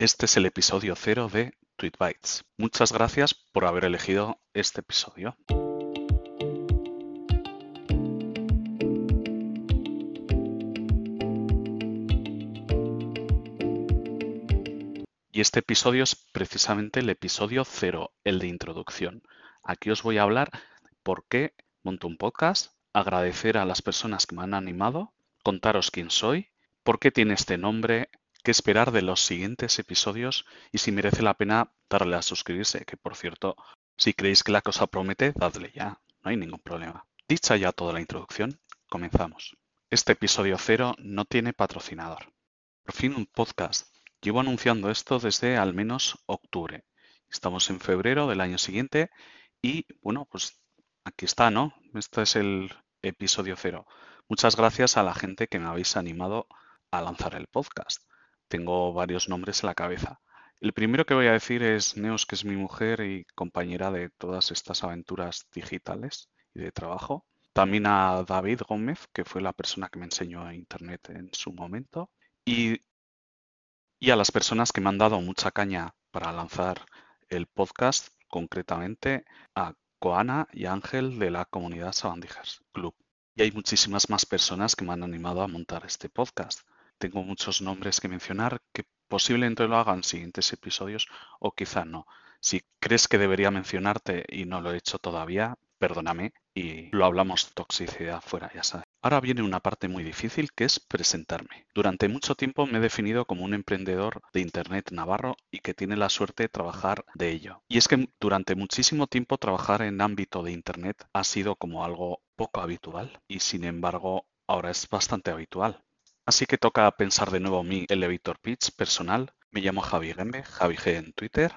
Este es el episodio cero de TweetBytes. Muchas gracias por haber elegido este episodio. Y este episodio es precisamente el episodio cero, el de introducción. Aquí os voy a hablar por qué monto un podcast, agradecer a las personas que me han animado, contaros quién soy, por qué tiene este nombre, qué esperar de los siguientes episodios y si merece la pena darle a suscribirse, que por cierto, si creéis que la cosa promete, dadle ya, no hay ningún problema. Dicha ya toda la introducción, comenzamos. Este episodio cero no tiene patrocinador. Por fin un podcast Llevo anunciando esto desde al menos octubre. Estamos en febrero del año siguiente y bueno, pues aquí está, ¿no? Este es el episodio cero. Muchas gracias a la gente que me habéis animado a lanzar el podcast. Tengo varios nombres en la cabeza. El primero que voy a decir es Neos, que es mi mujer y compañera de todas estas aventuras digitales y de trabajo. También a David Gómez, que fue la persona que me enseñó a Internet en su momento. Y y a las personas que me han dado mucha caña para lanzar el podcast, concretamente a Coana y Ángel de la comunidad Sabandijas Club. Y hay muchísimas más personas que me han animado a montar este podcast. Tengo muchos nombres que mencionar que posiblemente lo hagan en siguientes episodios o quizá no. Si crees que debería mencionarte y no lo he hecho todavía, perdóname y lo hablamos toxicidad fuera, ya sabes. Ahora viene una parte muy difícil que es presentarme. Durante mucho tiempo me he definido como un emprendedor de Internet navarro y que tiene la suerte de trabajar de ello. Y es que durante muchísimo tiempo trabajar en ámbito de Internet ha sido como algo poco habitual y sin embargo ahora es bastante habitual. Así que toca pensar de nuevo mi elevator pitch personal. Me llamo Javi Gembe, Javi G en Twitter,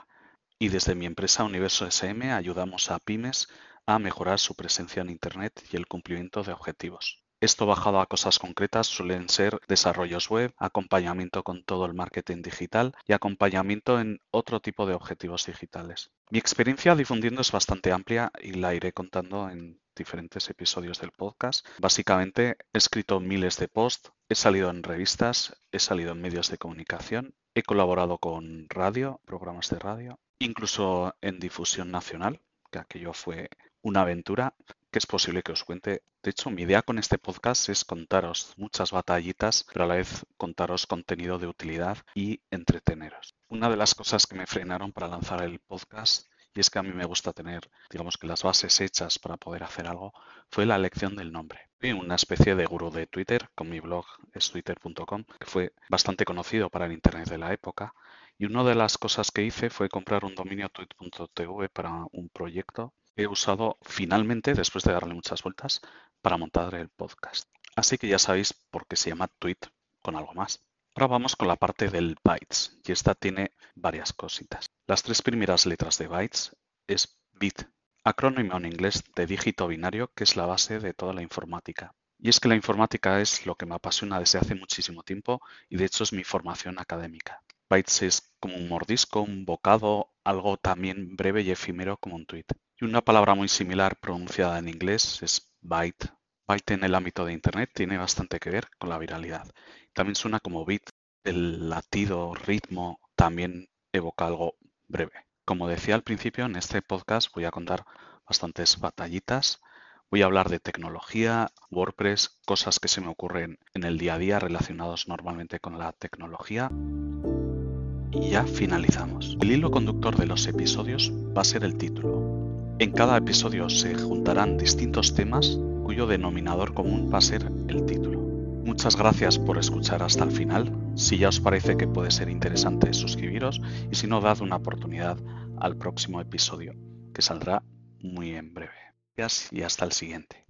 y desde mi empresa Universo SM ayudamos a pymes a mejorar su presencia en Internet y el cumplimiento de objetivos. Esto bajado a cosas concretas suelen ser desarrollos web, acompañamiento con todo el marketing digital y acompañamiento en otro tipo de objetivos digitales. Mi experiencia difundiendo es bastante amplia y la iré contando en diferentes episodios del podcast. Básicamente he escrito miles de posts, he salido en revistas, he salido en medios de comunicación, he colaborado con radio, programas de radio, incluso en difusión nacional, que aquello fue una aventura que es posible que os cuente. De hecho, mi idea con este podcast es contaros muchas batallitas, pero a la vez contaros contenido de utilidad y entreteneros. Una de las cosas que me frenaron para lanzar el podcast, y es que a mí me gusta tener, digamos que las bases hechas para poder hacer algo, fue la elección del nombre. Fui una especie de gurú de Twitter, con mi blog es twitter.com, que fue bastante conocido para el Internet de la época, y una de las cosas que hice fue comprar un dominio tweet.tv para un proyecto he usado finalmente, después de darle muchas vueltas, para montar el podcast. Así que ya sabéis por qué se llama tweet con algo más. Ahora vamos con la parte del bytes y esta tiene varias cositas. Las tres primeras letras de bytes es bit, acrónimo en inglés de dígito binario que es la base de toda la informática. Y es que la informática es lo que me apasiona desde hace muchísimo tiempo y de hecho es mi formación académica. Bytes es como un mordisco, un bocado, algo también breve y efímero como un tweet. Y una palabra muy similar pronunciada en inglés es byte. Byte en el ámbito de Internet tiene bastante que ver con la viralidad. También suena como bit. El latido, ritmo, también evoca algo breve. Como decía al principio, en este podcast voy a contar bastantes batallitas. Voy a hablar de tecnología, WordPress, cosas que se me ocurren en el día a día relacionados normalmente con la tecnología. Y ya finalizamos. El hilo conductor de los episodios va a ser el título. En cada episodio se juntarán distintos temas cuyo denominador común va a ser el título. Muchas gracias por escuchar hasta el final. Si ya os parece que puede ser interesante, suscribiros y si no, dad una oportunidad al próximo episodio, que saldrá muy en breve. Gracias y hasta el siguiente.